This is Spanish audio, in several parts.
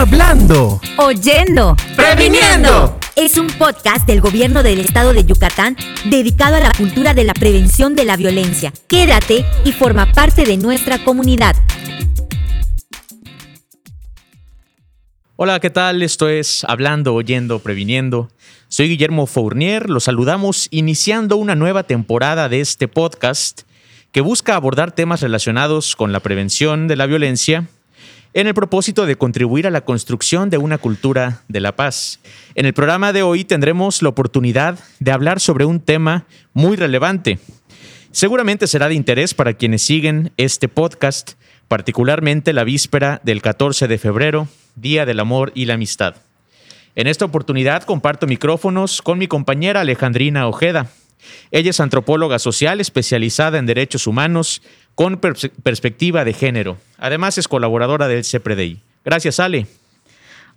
Hablando. Oyendo. Previniendo. Es un podcast del gobierno del estado de Yucatán dedicado a la cultura de la prevención de la violencia. Quédate y forma parte de nuestra comunidad. Hola, ¿qué tal? Esto es Hablando, Oyendo, Previniendo. Soy Guillermo Fournier, los saludamos iniciando una nueva temporada de este podcast que busca abordar temas relacionados con la prevención de la violencia en el propósito de contribuir a la construcción de una cultura de la paz. En el programa de hoy tendremos la oportunidad de hablar sobre un tema muy relevante. Seguramente será de interés para quienes siguen este podcast, particularmente la víspera del 14 de febrero, Día del Amor y la Amistad. En esta oportunidad comparto micrófonos con mi compañera Alejandrina Ojeda. Ella es antropóloga social especializada en derechos humanos con perspectiva de género. Además es colaboradora del CEPREDEI. Gracias, Ale.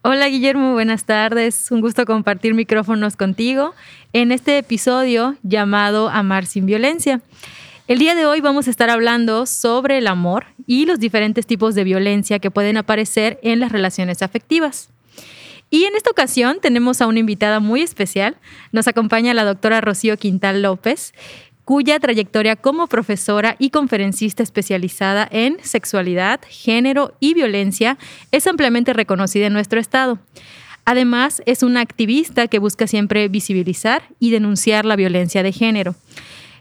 Hola Guillermo, buenas tardes. Un gusto compartir micrófonos contigo en este episodio llamado Amar sin violencia. El día de hoy vamos a estar hablando sobre el amor y los diferentes tipos de violencia que pueden aparecer en las relaciones afectivas. Y en esta ocasión tenemos a una invitada muy especial. Nos acompaña la doctora Rocío Quintal López, cuya trayectoria como profesora y conferencista especializada en sexualidad, género y violencia es ampliamente reconocida en nuestro estado. Además, es una activista que busca siempre visibilizar y denunciar la violencia de género.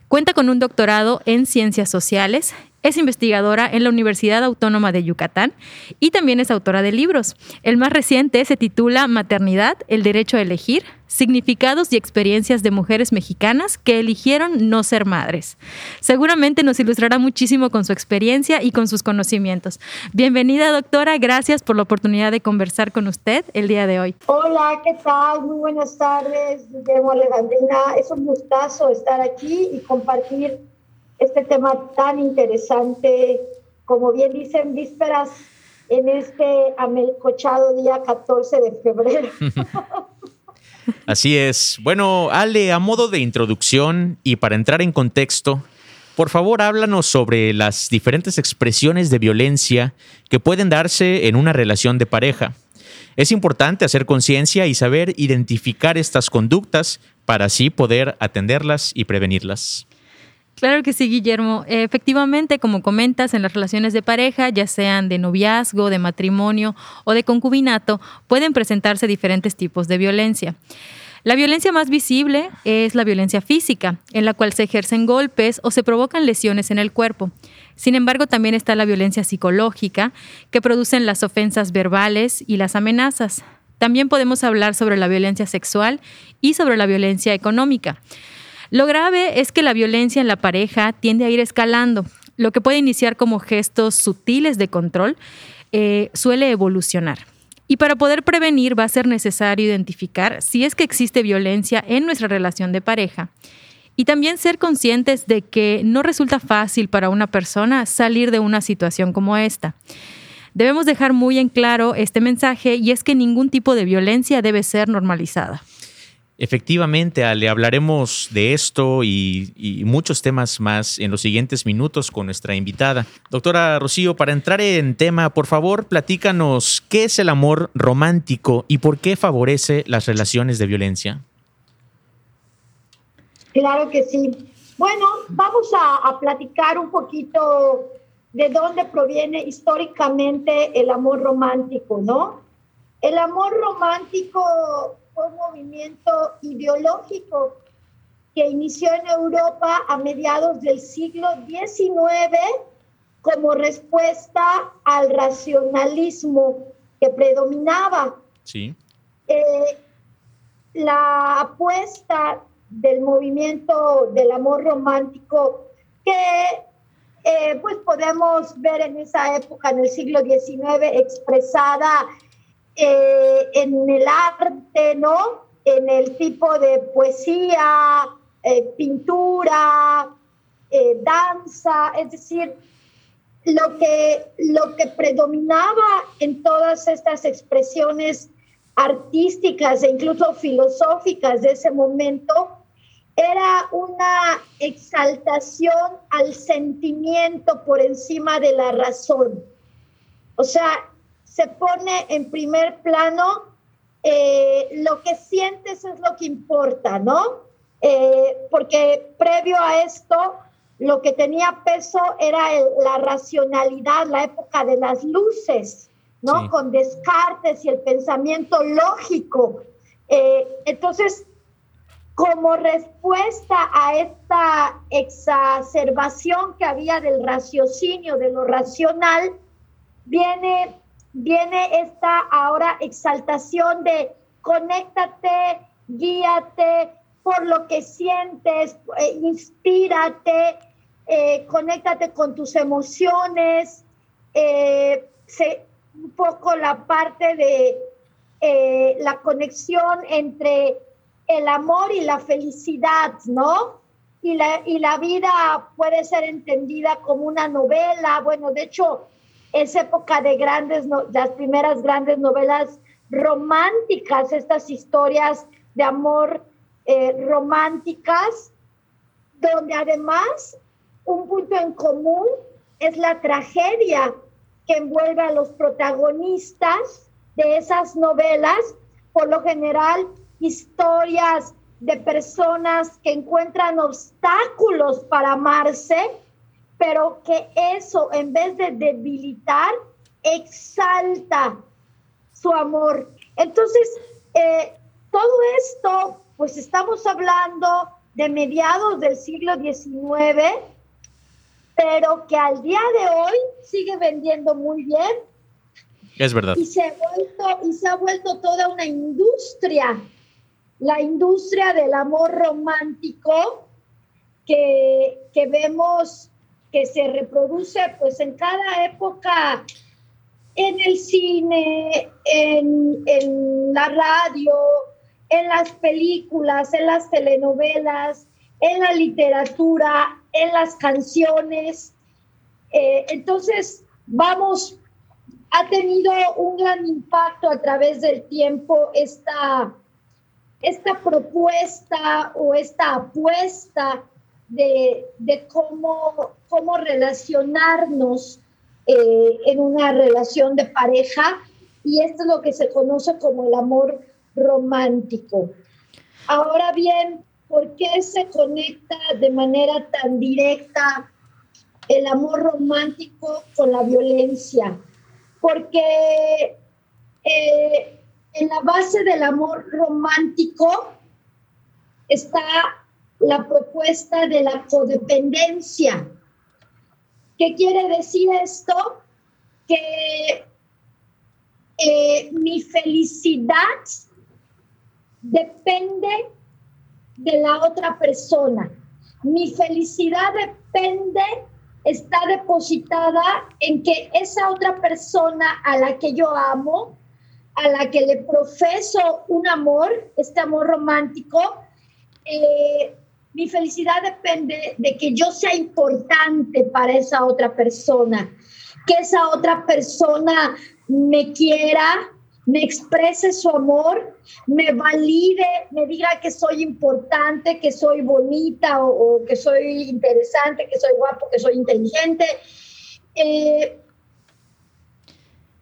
Cuenta con un doctorado en ciencias sociales, es investigadora en la Universidad Autónoma de Yucatán y también es autora de libros. El más reciente se titula Maternidad, el derecho a elegir, significados y experiencias de mujeres mexicanas que eligieron no ser madres. Seguramente nos ilustrará muchísimo con su experiencia y con sus conocimientos. Bienvenida, doctora. Gracias por la oportunidad de conversar con usted el día de hoy. Hola, ¿qué tal? Muy buenas tardes, Guillermo Alejandrina. Es un gustazo estar aquí y compartir este tema tan interesante, como bien dicen, vísperas en este amelcochado día 14 de febrero. Así es. Bueno, Ale, a modo de introducción y para entrar en contexto, por favor háblanos sobre las diferentes expresiones de violencia que pueden darse en una relación de pareja. Es importante hacer conciencia y saber identificar estas conductas para así poder atenderlas y prevenirlas. Claro que sí, Guillermo. Efectivamente, como comentas, en las relaciones de pareja, ya sean de noviazgo, de matrimonio o de concubinato, pueden presentarse diferentes tipos de violencia. La violencia más visible es la violencia física, en la cual se ejercen golpes o se provocan lesiones en el cuerpo. Sin embargo, también está la violencia psicológica, que producen las ofensas verbales y las amenazas. También podemos hablar sobre la violencia sexual y sobre la violencia económica. Lo grave es que la violencia en la pareja tiende a ir escalando. Lo que puede iniciar como gestos sutiles de control eh, suele evolucionar. Y para poder prevenir va a ser necesario identificar si es que existe violencia en nuestra relación de pareja. Y también ser conscientes de que no resulta fácil para una persona salir de una situación como esta. Debemos dejar muy en claro este mensaje y es que ningún tipo de violencia debe ser normalizada. Efectivamente, Ale, hablaremos de esto y, muchos temas más en los siguientes minutos con nuestra invitada. Doctora Rocío, para entrar en tema, por favor, platícanos qué es el amor romántico y por qué favorece las relaciones de violencia. Claro que sí. Bueno, vamos a, a platicar un poquito de dónde proviene históricamente el amor romántico, ¿no? El amor romántico un movimiento ideológico que inició en Europa a mediados del siglo XIX como respuesta al racionalismo que predominaba. Sí. Eh, la apuesta del movimiento del amor romántico que eh, pues podemos ver en esa época, en el siglo XIX, expresada eh, en el arte, ¿no? En el tipo de poesía, eh, pintura, eh, danza, es decir, lo que, lo que predominaba en todas estas expresiones artísticas e incluso filosóficas de ese momento era una exaltación al sentimiento por encima de la razón. O sea, se pone en primer plano, eh, lo que sientes es lo que importa, ¿no? Eh, porque previo a esto, lo que tenía peso era la racionalidad, la época de las luces, ¿no? Con Descartes y el pensamiento lógico. Eh, entonces, como respuesta a esta exacerbación que había del raciocinio, de lo racional, viene, viene esta ahora exaltación de conéctate, guíate por lo que sientes, eh, inspírate, eh, conéctate con tus emociones, eh, un poco la parte de la conexión entre el amor y la felicidad, ¿no? Y la, y la vida puede ser entendida como una novela. Bueno, de hecho, es época de grandes, las primeras grandes novelas románticas, estas historias de amor eh, románticas, donde además un punto en común es la tragedia que envuelve a los protagonistas de esas novelas, por lo general historias de personas que encuentran obstáculos para amarse, pero que eso en vez de debilitar, exalta su amor. Entonces, eh, todo esto, pues estamos hablando de mediados del siglo XIX, pero que al día de hoy sigue vendiendo muy bien. Es verdad. Y se ha vuelto, y se ha vuelto toda una industria la industria del amor romántico que, vemos que se reproduce pues en cada época en el cine, en, en, la radio, en las películas, en las telenovelas, en la literatura, en las canciones. Eh, entonces, vamos, ha tenido un gran impacto a través del tiempo esta, esta propuesta o esta apuesta de, cómo, cómo relacionarnos eh, en una relación de pareja y esto es lo que se conoce como el amor romántico. Ahora bien, ¿por qué se conecta de manera tan directa el amor romántico con la violencia? Porque eh, en la base del amor romántico está la propuesta de la codependencia. ¿Qué quiere decir esto? Que eh, mi felicidad depende de la otra persona. Mi felicidad depende, está depositada en que esa otra persona a la que yo amo a la que le profeso un amor, este amor romántico, eh, mi felicidad depende de que yo sea importante para esa otra persona, que esa otra persona me quiera, me exprese su amor, me valide, me diga que soy importante, que soy bonita o, que soy interesante, que soy guapo, que soy inteligente. Eh,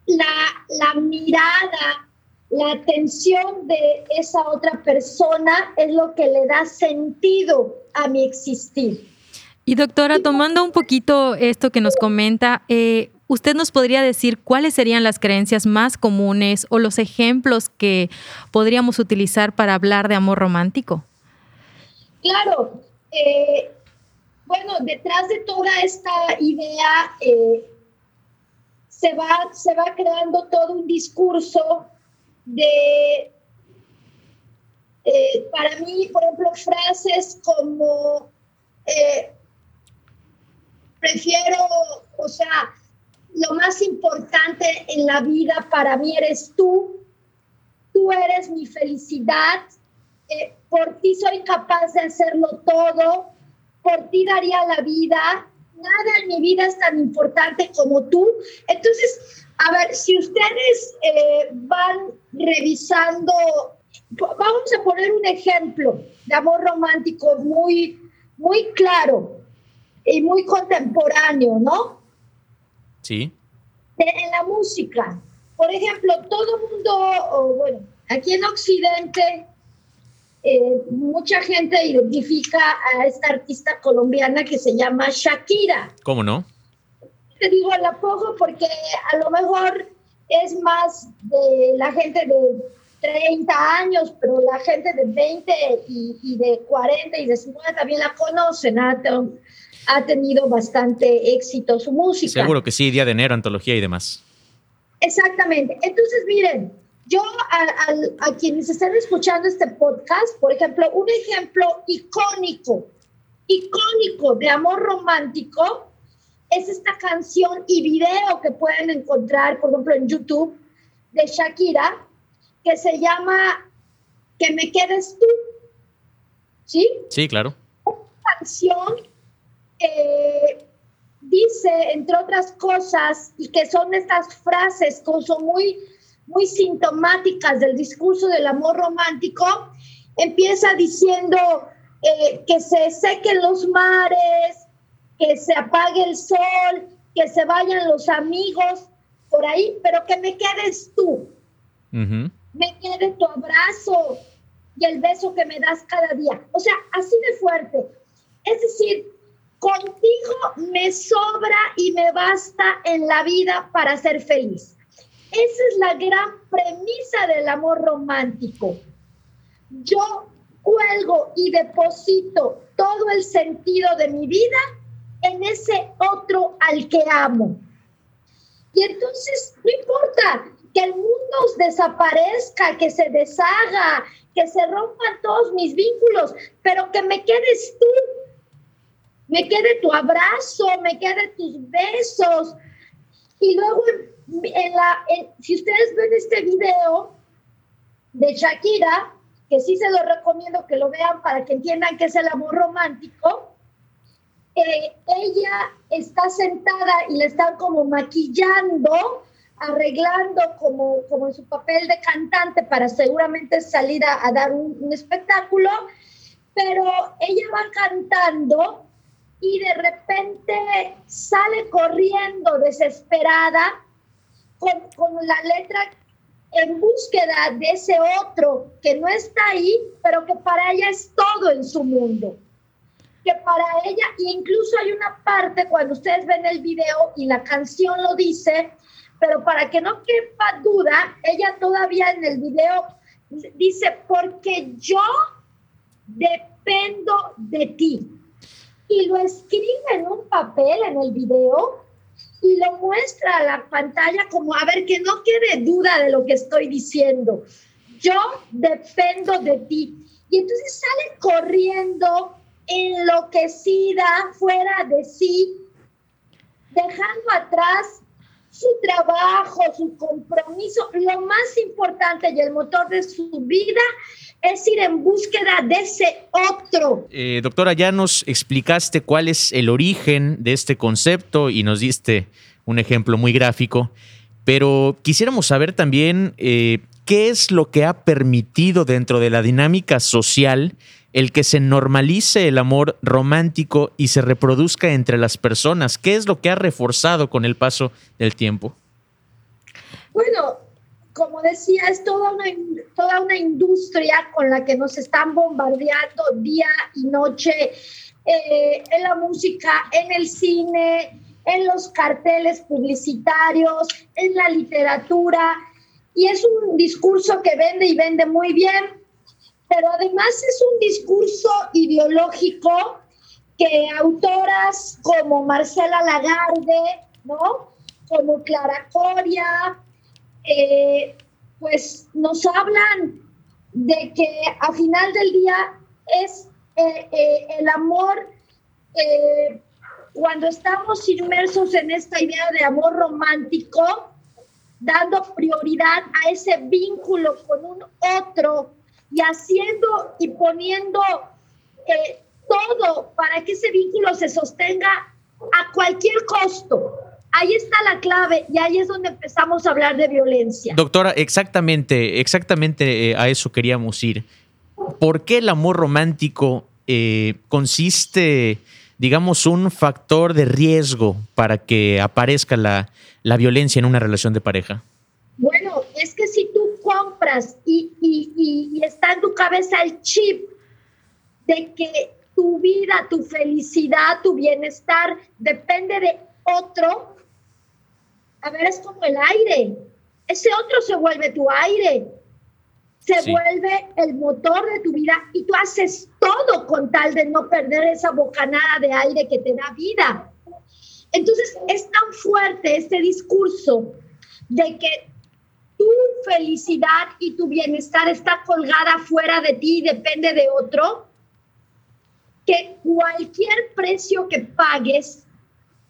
la, mirada, la atención de esa otra persona es lo que le da sentido a mi existir. Y doctora, tomando un poquito esto que nos comenta, eh, ¿usted nos podría decir cuáles serían las creencias más comunes o los ejemplos que podríamos utilizar para hablar de amor romántico? Claro. Eh, bueno, detrás de toda esta idea eh, se va, se va creando todo un discurso de, eh, para mí, por ejemplo, frases como, eh, prefiero, o sea, lo más importante en la vida para mí eres tú, tú eres mi felicidad, eh, por ti soy capaz de hacerlo todo, por ti daría la vida, nada en mi vida es tan importante como tú. Entonces, a ver, si ustedes eh, van revisando, vamos a poner un ejemplo de amor romántico muy, muy claro y muy contemporáneo, ¿no? Sí. en la música. por ejemplo, todo el mundo, bueno, aquí en Occidente, eh, mucha gente identifica a esta artista colombiana que se llama Shakira. ¿Cómo no? Te digo la pongo porque a lo mejor es más de la gente de 30 años, pero la gente de 20 y, de 40 y de 50 también la conocen. Ha, ha tenido bastante éxito su música. Seguro que sí, Día de Enero, antología y demás. Exactamente. Entonces, miren, yo a, quienes están escuchando este podcast, por ejemplo, un ejemplo icónico, icónico de amor romántico es esta canción y video que pueden encontrar, por ejemplo, en YouTube de Shakira, que se llama Que me quedes tú. ¿Sí? Sí, claro. Una canción eh, dice, entre otras cosas, y que son estas frases que son muy, muy sintomáticas del discurso del amor romántico, empieza diciendo eh, que se sequen los mares, que se apague el sol, que se vayan los amigos por ahí, pero que me quedes tú. Me quede tu abrazo y el beso que me das cada día. O sea, así de fuerte. Es decir, Contigo me sobra y me basta en la vida para ser feliz. Esa es la gran premisa del amor romántico. Yo cuelgo y deposito todo el sentido de mi vida en ese otro al que amo. Y entonces no importa que el mundo desaparezca, que se deshaga, que se rompan todos mis vínculos, pero que me quedes tú me quede tu abrazo, me quede tus besos. Y luego, si ustedes ven este video de Shakira, que sí se lo recomiendo que lo vean para que entiendan que es el amor romántico, eh, ella está sentada y le están como maquillando, arreglando como, como en su papel de cantante para seguramente salir a, dar un, un espectáculo, pero ella va cantando y de repente sale corriendo desesperada con, con, la letra en búsqueda de ese otro que no está ahí, pero que para ella es todo en su mundo. Que para ella, incluso hay una parte cuando ustedes ven el video y la canción lo dice, pero para que no quepa duda, ella todavía en el video dice, porque yo dependo de ti y lo escribe en un papel en el video y lo muestra a la pantalla como a ver que no quede duda de lo que estoy diciendo. Yo dependo de ti. Y entonces sale corriendo enloquecida, fuera de sí, dejando atrás su trabajo, su compromiso, lo más importante y el motor de su vida es ir en búsqueda de ese otro. Eh, doctora, ya nos explicaste cuál es el origen de este concepto y nos diste un ejemplo muy gráfico, pero quisiéramos saber también eh, qué es lo que ha permitido dentro de la dinámica social el que se normalice el amor romántico y se reproduzca entre las personas. ¿Qué es lo que ha reforzado con el paso del tiempo? Bueno, como decía, es toda una, toda una industria con la que nos están bombardeando día y noche eh, en la música, en el cine, en los carteles publicitarios, en la literatura. Y es un discurso que vende y vende muy bien, pero además es un discurso ideológico que autoras como Marcela Lagarde, ¿no? Como Clara Coria, eh, pues nos hablan de que a final del día es eh, eh, el amor, cuando estamos inmersos en esta idea de amor romántico, dando prioridad a ese vínculo con un otro y haciendo y poniendo todo para que ese vínculo se sostenga a cualquier costo. Ahí está la clave y ahí es donde empezamos a hablar de violencia. Doctora, exactamente, exactamente eh, a eso queríamos ir. ¿Por qué el amor romántico eh, consiste, digamos, un factor de riesgo para que aparezca la, la violencia en una relación de pareja? Bueno, pones al chip de que tu vida, tu felicidad, tu bienestar depende de otro, a ver, es como el aire. Ese otro se vuelve tu aire, se vuelve el motor de tu vida y tú haces todo con tal de no perder esa bocanada de aire que te da vida. Entonces es tan fuerte este discurso de que tu felicidad y tu bienestar está colgada fuera de ti y depende de otro, que cualquier precio que pagues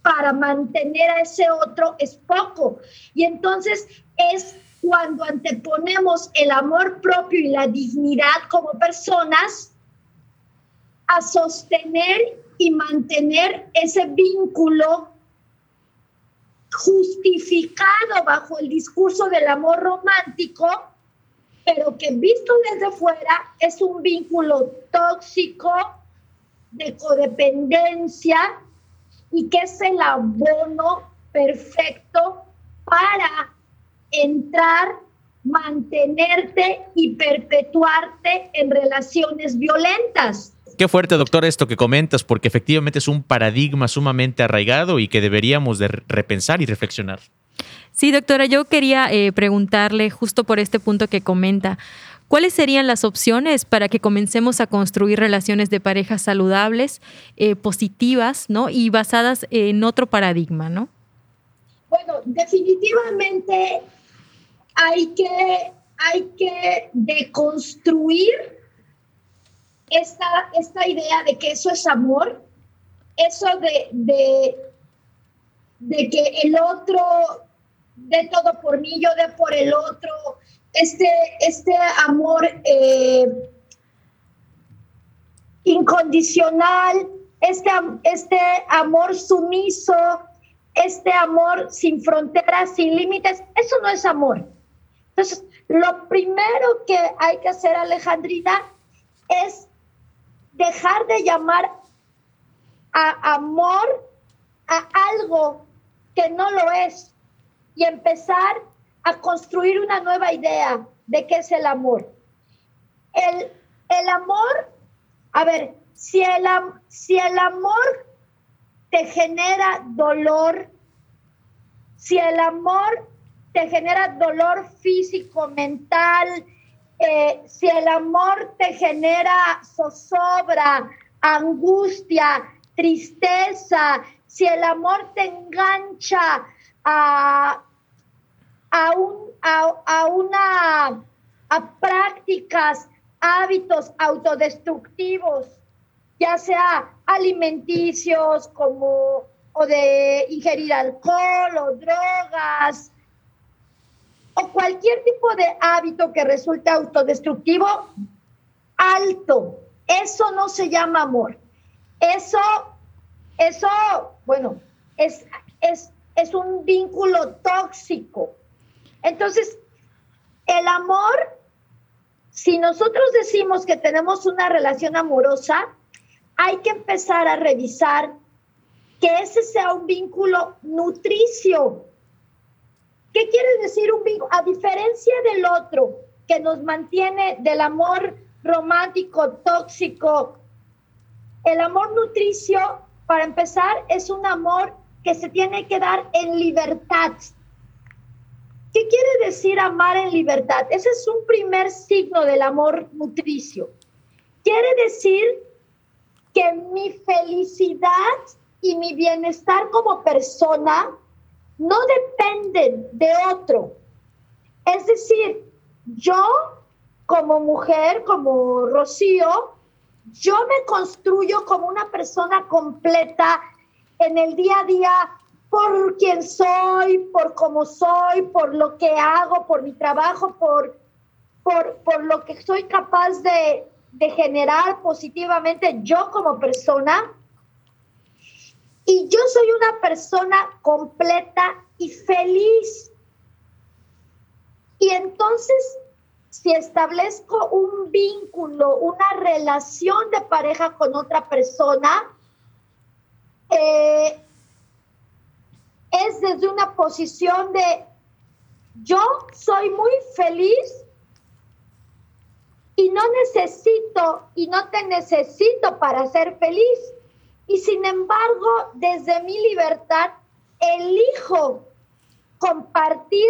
para mantener a ese otro es poco. Y entonces es cuando anteponemos el amor propio y la dignidad como personas a sostener y mantener ese vínculo justificado bajo el discurso del amor romántico, pero que visto desde fuera es un vínculo tóxico de codependencia y que es el abono perfecto para entrar, mantenerte y perpetuarte en relaciones violentas. Qué fuerte, doctor, esto que comentas, porque efectivamente es un paradigma sumamente arraigado y que deberíamos de repensar y reflexionar. Sí, doctora, yo quería eh, preguntarle justo por este punto que comenta. ¿Cuáles serían las opciones para que comencemos a construir relaciones de pareja saludables, eh, positivas, ¿no? Y basadas en otro paradigma, ¿no? Bueno, definitivamente hay que, hay que deconstruir esta, esta idea de que eso es amor, eso de, de, que el otro de todo por mí, yo de por el otro, este, este amor eh, incondicional, este, este amor sumiso, este amor sin fronteras, sin límites, eso no es amor. Entonces, lo primero que hay que hacer, Alejandrina, es dejar de llamar a amor a algo que no lo es y empezar a construir una nueva idea de qué es el amor. El, el amor, a ver, si el, si el amor te genera dolor, si el amor te genera dolor físico, mental, si el amor te genera zozobra, angustia, tristeza, si el amor te engancha a, a, un, a, una, a prácticas, hábitos autodestructivos, ya sea alimenticios como o de ingerir alcohol o drogas cualquier tipo de hábito que resulte autodestructivo, alto. Eso no se llama amor. Eso, eso, bueno, es, es, es un vínculo tóxico. Entonces, el amor, si nosotros decimos que tenemos una relación amorosa, hay que empezar a revisar que ese sea un vínculo nutricio. ¿Qué quiere decir un vínculo? A diferencia del otro, que nos mantiene del amor romántico, tóxico, el amor nutricio, para empezar, es un amor que se tiene que dar en libertad. ¿Qué quiere decir amar en libertad? Ese es un primer signo del amor nutricio. Quiere decir que mi felicidad y mi bienestar como persona no dependen de otro. Es decir, yo como mujer, como Rocío, yo me construyo como una persona completa en el día a día por quien soy, por cómo soy, por lo que hago, por mi trabajo, por, por, por lo que soy capaz de, de generar positivamente yo como persona. Y yo soy una persona completa y feliz. Y entonces, si establezco un vínculo, una relación de pareja con otra persona, eh, es desde una posición de yo soy muy feliz y no necesito y no te necesito para ser feliz. Y sin embargo, desde mi libertad, elijo compartir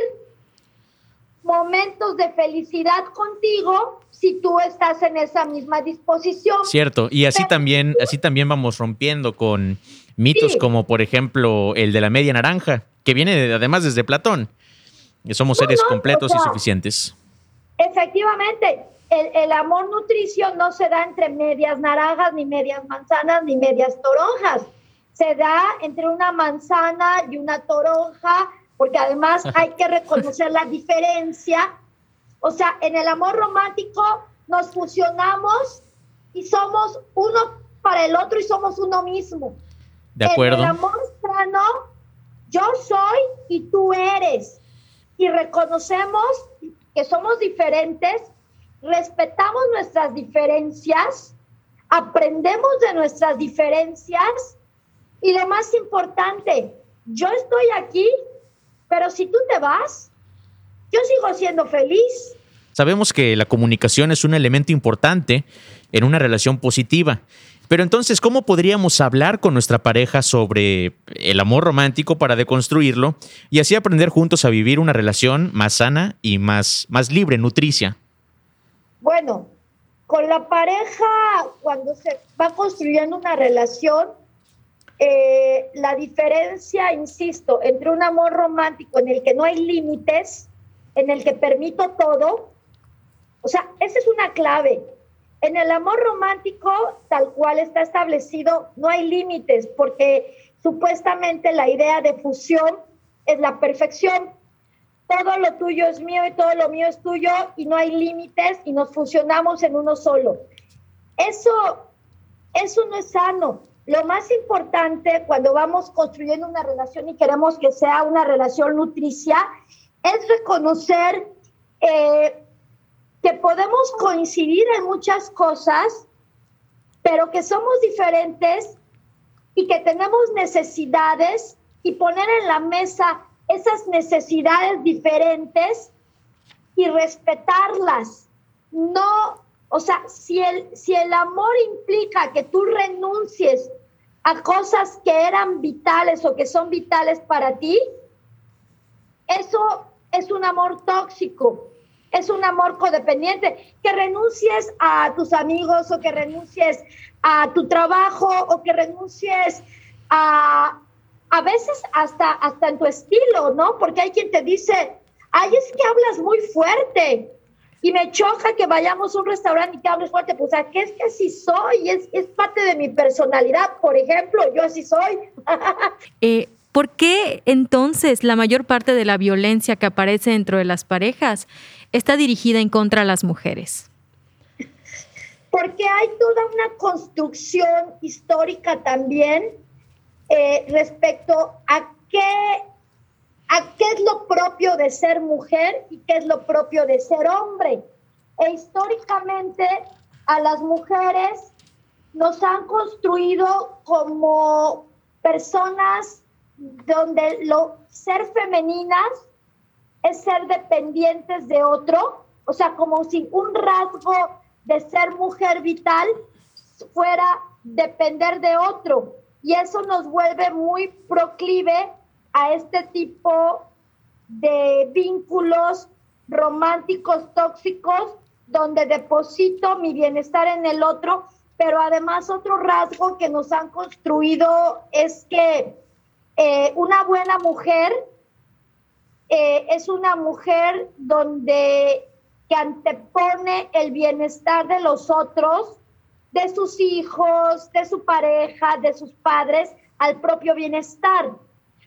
momentos de felicidad contigo si tú estás en esa misma disposición. Cierto, y así también, así también vamos rompiendo con mitos como por ejemplo el de la media naranja, que viene además desde Platón, que somos seres completos y suficientes. Efectivamente, el, el, amor nutricio no se da entre medias naranjas, ni medias manzanas, ni medias toronjas. Se da entre una manzana y una toronja, porque además hay que reconocer la diferencia. O sea, en el amor romántico nos fusionamos y somos uno para el otro y somos uno mismo. De acuerdo. En el amor sano, yo soy y tú eres. Y reconocemos que somos diferentes, respetamos nuestras diferencias, aprendemos de nuestras diferencias y lo más importante, yo estoy aquí pero si tú te vas, yo sigo siendo feliz. Sabemos que la comunicación es un elemento importante en una relación positiva. Pero entonces, ¿cómo podríamos hablar con nuestra pareja sobre el amor romántico para deconstruirlo y así aprender juntos a vivir una relación más sana y más, más libre, nutricia? Bueno, con la pareja, cuando se va construyendo una relación, eh, la diferencia, insisto, entre un amor romántico en el que no hay límites, en el que permito todo, o sea, esa es una clave. En el amor romántico, tal cual está establecido, no hay límites, porque supuestamente la idea de fusión es la perfección. Todo lo tuyo es mío y todo lo mío es tuyo y no hay límites y nos fusionamos en uno solo. Eso, eso no es sano. Lo más importante cuando vamos construyendo una relación y queremos que sea una relación nutricia es reconocer eh, que podemos coincidir en muchas cosas, pero que somos diferentes y que tenemos necesidades y poner en la mesa esas necesidades diferentes y respetarlas. No, o sea, si el, si el amor implica que tú renuncies a cosas que eran vitales o que son vitales para ti, eso es un amor tóxico, es un amor codependiente. Que renuncies a tus amigos o que renuncies a tu trabajo o que renuncies a, a veces hasta, hasta en tu estilo, ¿no? Porque hay quien te dice, ay, es que hablas muy fuerte y me choca que vayamos a un restaurante y que hables fuerte, pues ¿qué es que así soy, es, es parte de mi personalidad, por ejemplo, yo así soy. eh, ¿Por qué entonces la mayor parte de la violencia que aparece dentro de las parejas está dirigida en contra de las mujeres? Porque hay toda una construcción histórica también eh, respecto a qué a qué es lo propio de ser mujer y qué es lo propio de ser hombre. E históricamente a las mujeres nos han construido como personas donde lo ser femeninas es ser dependientes de otro, o sea, como si un rasgo de ser mujer vital fuera depender de otro. Y eso nos vuelve muy proclive a este tipo de vínculos románticos tóxicos donde deposito mi bienestar en el otro, pero además otro rasgo que nos han construido es que eh, una buena mujer eh, es una mujer donde que antepone el bienestar de los otros, de sus hijos, de su pareja, de sus padres, al propio bienestar.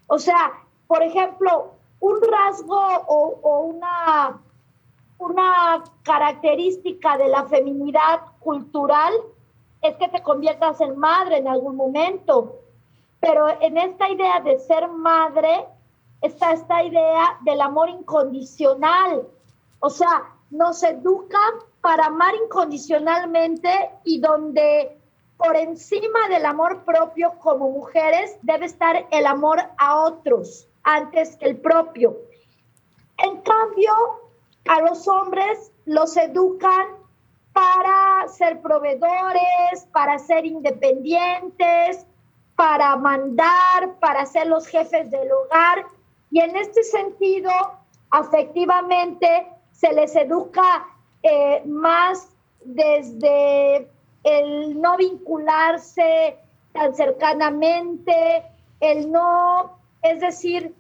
O sea, por ejemplo, un rasgo o, una, una característica de la feminidad cultural es que te conviertas en madre en algún momento. Pero en esta idea de ser madre está esta idea del amor incondicional. O sea, nos educan para amar incondicionalmente y donde por encima del amor propio como mujeres debe estar el amor a otros antes que el propio. En cambio, a los hombres los educan para ser proveedores, para ser independientes, para mandar, para ser los jefes del hogar. Y en este sentido, afectivamente, se les educa eh, más desde el no vincularse tan cercanamente, el no, es decir,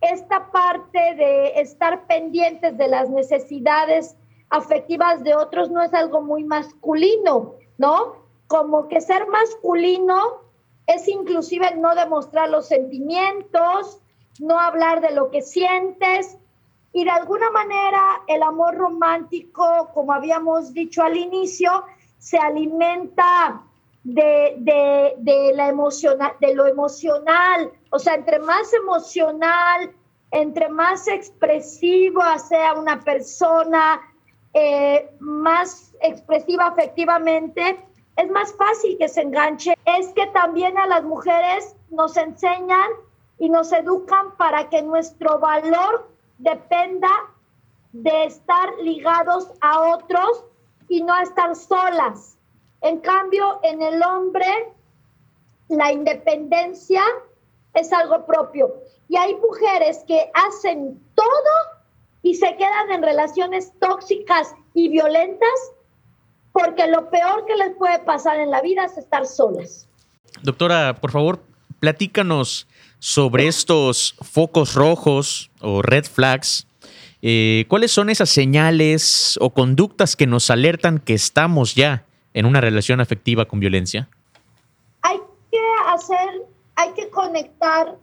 esta parte de estar pendientes de las necesidades afectivas de otros no es algo muy masculino, ¿no? Como que ser masculino es inclusive no demostrar los sentimientos, no hablar de lo que sientes y de alguna manera el amor romántico, como habíamos dicho al inicio, se alimenta de, de, la emocional, de lo emocional. O sea, entre más emocional, entre más expresiva sea una persona, eh, más expresiva afectivamente, es más fácil que se enganche. Es que también a las mujeres nos enseñan y nos educan para que nuestro valor dependa de estar ligados a otros y no estar solas. En cambio, en el hombre, la independencia es algo propio. Y hay mujeres que hacen todo y se quedan en relaciones tóxicas y violentas porque lo peor que les puede pasar en la vida es estar solas. Doctora, por favor, platícanos sobre estos focos rojos o red flags eh, ¿Cuáles son esas señales o conductas que nos alertan que estamos ya en una relación afectiva con violencia? Hay que hacer, hay que conectar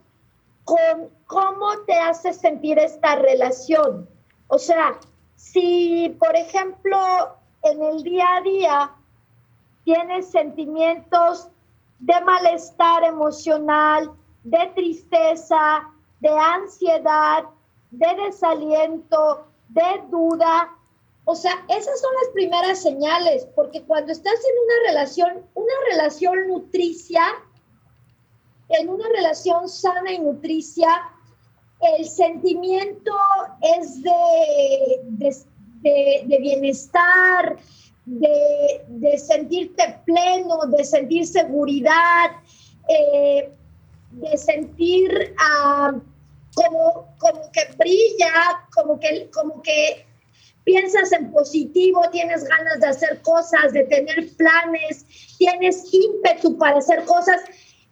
con cómo te hace sentir esta relación. O sea, si por ejemplo en el día a día tienes sentimientos de malestar emocional, de tristeza, de ansiedad, de desaliento, de duda. O sea, esas son las primeras señales, porque cuando estás en una relación, una relación nutricia, en una relación sana y nutricia, el sentimiento es de, de, bienestar, de, sentirte pleno, de sentir seguridad, eh, de sentir... Ah, como, como que brilla, como que, como que piensas en positivo, tienes ganas de hacer cosas, de tener planes, tienes ímpetu para hacer cosas.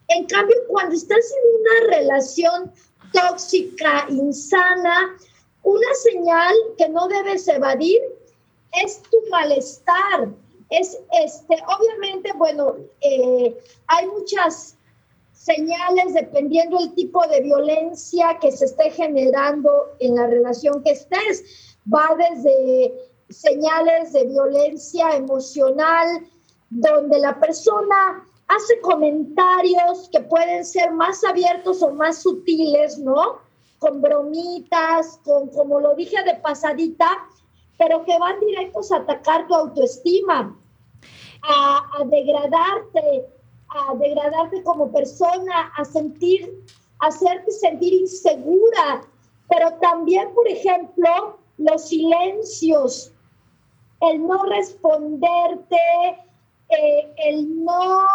En cambio, cuando estás en una relación tóxica, insana, una señal que no debes evadir es tu malestar. Es este, obviamente, bueno, eh, hay muchas señales dependiendo el tipo de violencia que se esté generando en la relación que estés. Va desde señales de violencia emocional, donde la persona hace comentarios que pueden ser más abiertos o más sutiles, ¿no? Con bromitas, con, como lo dije de pasadita, pero que van directos a atacar tu autoestima, a, a degradarte, a degradarte como persona, a sentir, hacerte sentir insegura, pero también, por ejemplo, los silencios, el no responderte, eh, el no,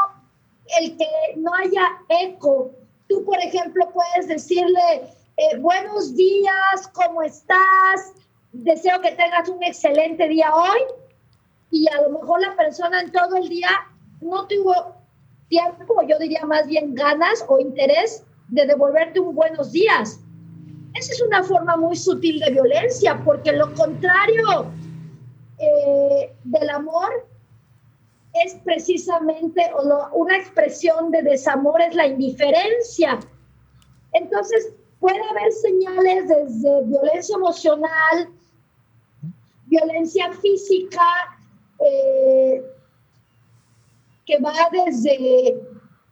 el que no haya eco. Tú, por ejemplo, puedes decirle, eh, buenos días, ¿cómo estás? Deseo que tengas un excelente día hoy. Y a lo mejor la persona en todo el día no tuvo tiempo, yo diría más bien ganas o interés de devolverte un buenos días. Esa es una forma muy sutil de violencia, porque lo contrario eh, del amor es precisamente una expresión de desamor, es la indiferencia. Entonces, puede haber señales desde violencia emocional, violencia física, eh, que va desde,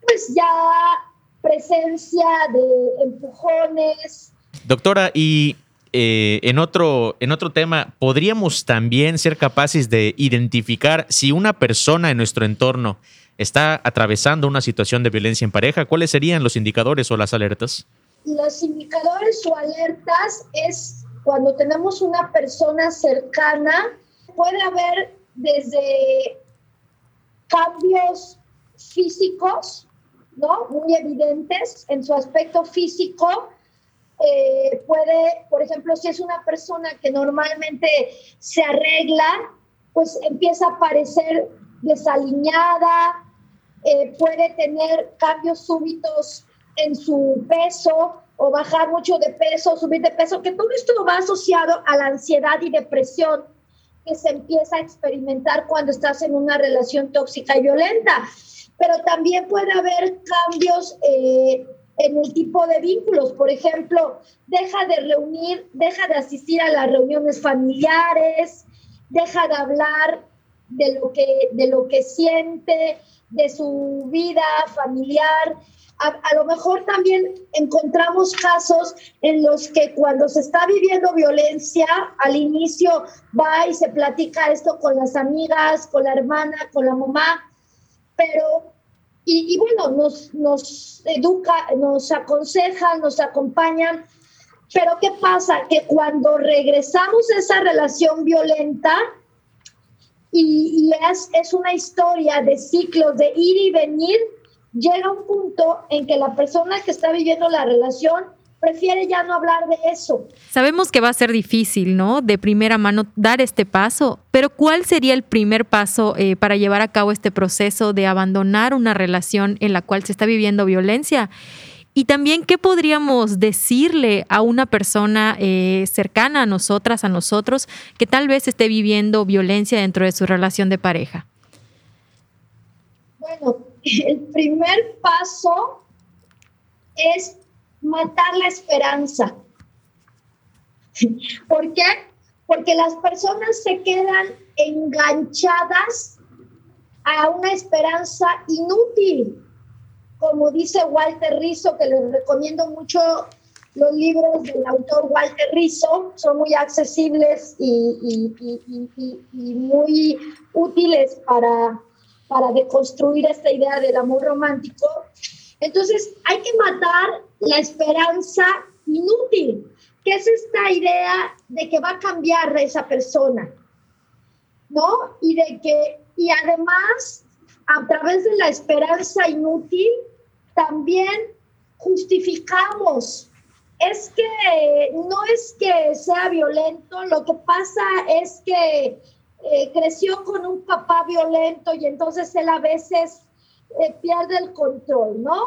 pues ya presencia de empujones. Doctora, y eh, en, otro, en otro tema, ¿podríamos también ser capaces de identificar si una persona en nuestro entorno está atravesando una situación de violencia en pareja? ¿Cuáles serían los indicadores o las alertas? Los indicadores o alertas es cuando tenemos una persona cercana, puede haber desde cambios físicos, ¿no? Muy evidentes en su aspecto físico. Eh, puede, por ejemplo, si es una persona que normalmente se arregla, pues empieza a parecer desaliñada, eh, puede tener cambios súbitos en su peso o bajar mucho de peso, subir de peso, que todo esto va asociado a la ansiedad y depresión se empieza a experimentar cuando estás en una relación tóxica y violenta. Pero también puede haber cambios eh, en el tipo de vínculos. Por ejemplo, deja de reunir, deja de asistir a las reuniones familiares, deja de hablar de lo que, de lo que siente, de su vida familiar. A, lo mejor también encontramos casos en los que cuando se está viviendo violencia, al inicio va y se platica esto con las amigas, con la hermana, con la mamá, pero, y, y bueno, nos, nos educa, nos aconsejan, nos acompañan, pero ¿qué pasa? Que cuando regresamos a esa relación violenta, y, es, es una historia de ciclos de ir y venir, llega un punto en que la persona que está viviendo la relación prefiere ya no hablar de eso. Sabemos que va a ser difícil, ¿no? De primera mano dar este paso, pero ¿cuál sería el primer paso eh, para llevar a cabo este proceso de abandonar una relación en la cual se está viviendo violencia? Y también, ¿qué podríamos decirle a una persona eh, cercana a nosotras, a nosotros, que tal vez esté viviendo violencia dentro de su relación de pareja? Bueno, el primer paso es matar la esperanza. ¿Por qué? Porque las personas se quedan enganchadas a una esperanza inútil como dice Walter Rizzo, que les recomiendo mucho los libros del autor Walter Rizzo, son muy accesibles y, muy útiles para, para deconstruir esta idea del amor romántico. Entonces, hay que matar la esperanza inútil, que es esta idea de que va a cambiar esa persona, ¿no? Y de que, y además, a través de la esperanza inútil, también justificamos. Es que no es que sea violento, lo que pasa es que eh, creció con un papá violento y entonces él a veces eh, pierde el control, ¿no?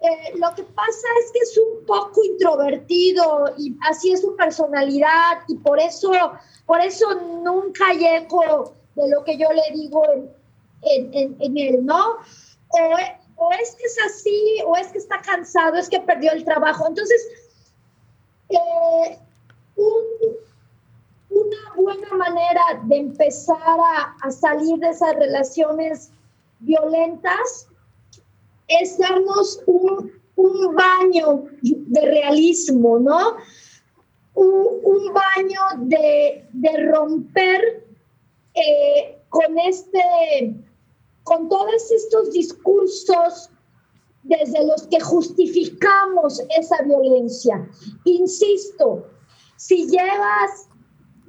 Eh, lo que pasa es que es un poco introvertido y así es su personalidad y por eso, por eso nunca llego de lo que yo le digo en, en, en él, ¿no? o es que es así, o es que está cansado, es que perdió el trabajo. Entonces, eh, una buena manera de empezar a, salir de esas relaciones violentas es darnos un, baño de realismo, ¿no? Un, baño de, romper eh, con este con todos estos discursos desde los que justificamos esa violencia. Insisto, si llevas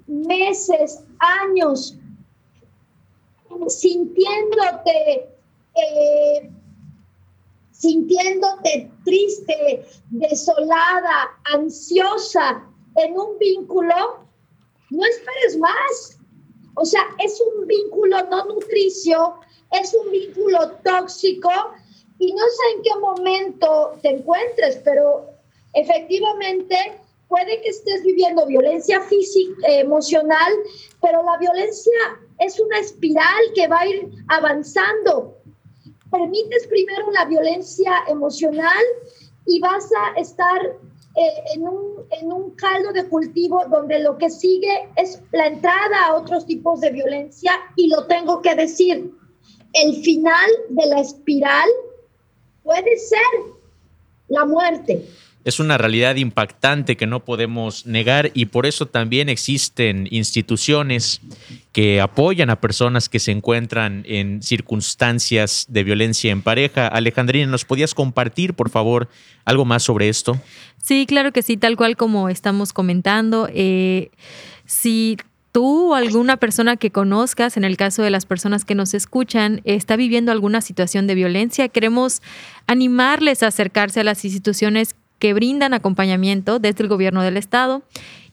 meses, años sintiéndote, eh, sintiéndote triste, desolada, ansiosa en un vínculo, no esperes más. O sea, es un vínculo no nutricio es un vínculo tóxico y no sé en qué momento te encuentres, pero efectivamente puede que estés viviendo violencia física, eh, emocional, pero la violencia es una espiral que va a ir avanzando. Permites primero la violencia emocional y vas a estar eh, en, un, en un caldo de cultivo donde lo que sigue es la entrada a otros tipos de violencia y lo tengo que decir el final de la espiral puede ser la muerte. Es una realidad impactante que no podemos negar y por eso también existen instituciones que apoyan a personas que se encuentran en circunstancias de violencia en pareja. Alejandrina, ¿nos podías compartir, por favor, algo más sobre esto? Sí, claro que sí, tal cual como estamos comentando. Eh, si tú o alguna persona que conozcas, en el caso de las personas que nos escuchan, está viviendo alguna situación de violencia, queremos animarles a acercarse a las instituciones que brindan acompañamiento desde el gobierno del estado.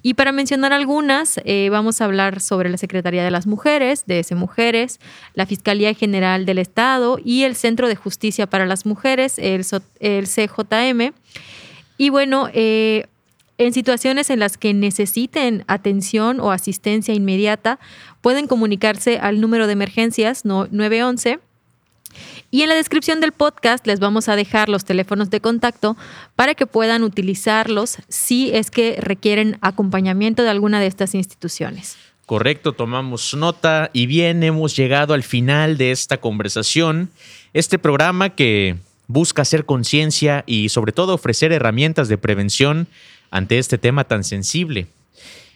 Y para mencionar algunas, eh, vamos a hablar sobre la Secretaría de las Mujeres, DS Mujeres, la Fiscalía General del Estado y el Centro de Justicia para las Mujeres, el, CJM. Y bueno, eh, en situaciones en las que necesiten atención o asistencia inmediata, pueden comunicarse al número de emergencias 911. Y en la descripción del podcast les vamos a dejar los teléfonos de contacto para que puedan utilizarlos si es que requieren acompañamiento de alguna de estas instituciones. Correcto, tomamos nota y bien hemos llegado al final de esta conversación. Este programa que busca hacer conciencia y sobre todo ofrecer herramientas de prevención ante este tema tan sensible.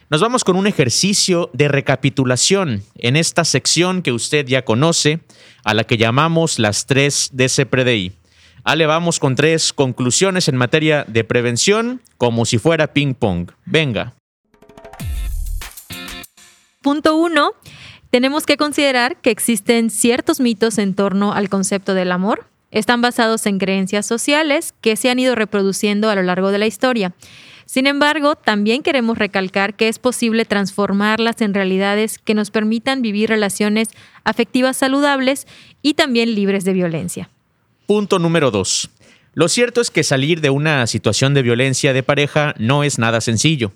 Nos vamos con un ejercicio de recapitulación en esta sección que usted ya conoce, a la que llamamos las tres de CPRDI. Ale, vamos con tres conclusiones en materia de prevención, como si fuera ping-pong. Venga. Punto uno, tenemos que considerar que existen ciertos mitos en torno al concepto del amor. Están basados en creencias sociales que se han ido reproduciendo a lo largo de la historia. Sin embargo, también queremos recalcar que es posible transformarlas en realidades que nos permitan vivir relaciones afectivas saludables y también libres de violencia. Punto número dos. Lo cierto es que salir de una situación de violencia de pareja no es nada sencillo.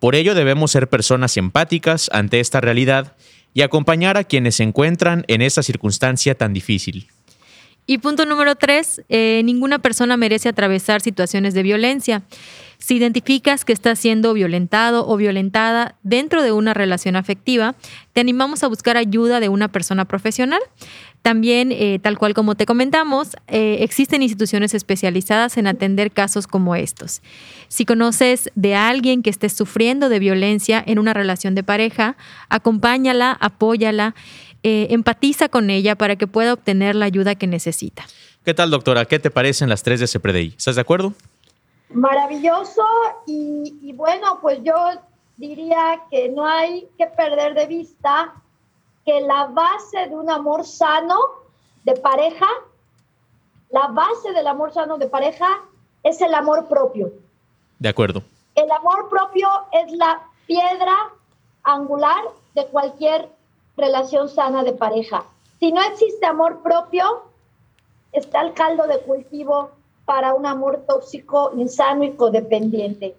Por ello debemos ser personas empáticas ante esta realidad y acompañar a quienes se encuentran en esta circunstancia tan difícil. Y punto número tres, eh, ninguna persona merece atravesar situaciones de violencia. Si identificas que estás siendo violentado o violentada dentro de una relación afectiva, te animamos a buscar ayuda de una persona profesional. También, eh, tal cual como te comentamos, eh, existen instituciones especializadas en atender casos como estos. Si conoces de alguien que esté sufriendo de violencia en una relación de pareja, acompáñala, apóyala eh, empatiza con ella para que pueda obtener la ayuda que necesita. ¿Qué tal, doctora? ¿Qué te parecen las tres de CPRDI? ¿Estás de acuerdo? Maravilloso y, bueno, pues yo diría que no hay que perder de vista que la base de un amor sano de pareja, la base del amor sano de pareja es el amor propio. De acuerdo. El amor propio es la piedra angular de cualquier relación sana de pareja. Si no existe amor propio, está el caldo de cultivo para un amor tóxico, insano y codependiente.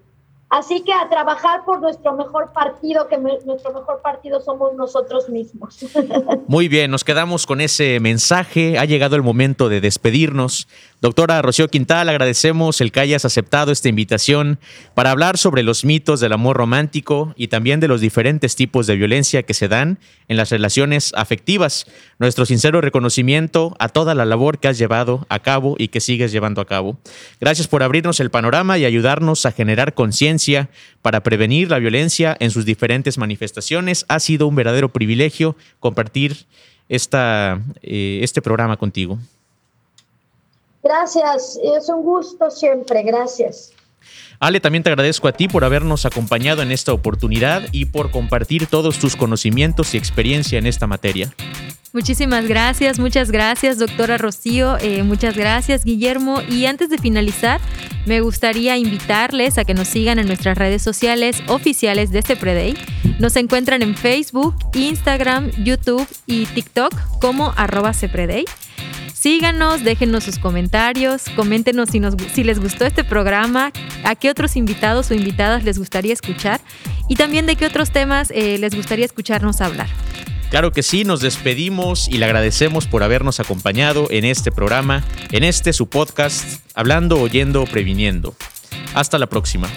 Así que a trabajar por nuestro mejor partido, que nuestro mejor partido somos nosotros mismos. Muy bien, nos quedamos con ese mensaje. Ha llegado el momento de despedirnos. Doctora Rocío Quintal, agradecemos el que hayas aceptado esta invitación para hablar sobre los mitos del amor romántico y también de los diferentes tipos de violencia que se dan en las relaciones afectivas. Nuestro sincero reconocimiento a toda la labor que has llevado a cabo y que sigues llevando a cabo. Gracias por abrirnos el panorama y ayudarnos a generar conciencia para prevenir la violencia en sus diferentes manifestaciones. Ha sido un verdadero privilegio compartir esta, eh, este programa contigo. Gracias, es un gusto siempre, gracias. Ale, también te agradezco a ti por habernos acompañado en esta oportunidad y por compartir todos tus conocimientos y experiencia en esta materia. Muchísimas gracias, muchas gracias, doctora Rocío, eh, muchas gracias, Guillermo. Y antes de finalizar, me gustaría invitarles a que nos sigan en nuestras redes sociales oficiales de CEPREDEI. Nos encuentran en Facebook, Instagram, YouTube y TikTok como arroba. Síganos, déjenos sus comentarios, coméntenos si, si les gustó este programa, a qué otros invitados o invitadas les gustaría escuchar y también de qué otros temas eh, les gustaría escucharnos hablar. Claro que sí, nos despedimos y le agradecemos por habernos acompañado en este programa, en este su podcast, Hablando, Oyendo, Previniendo. Hasta la próxima.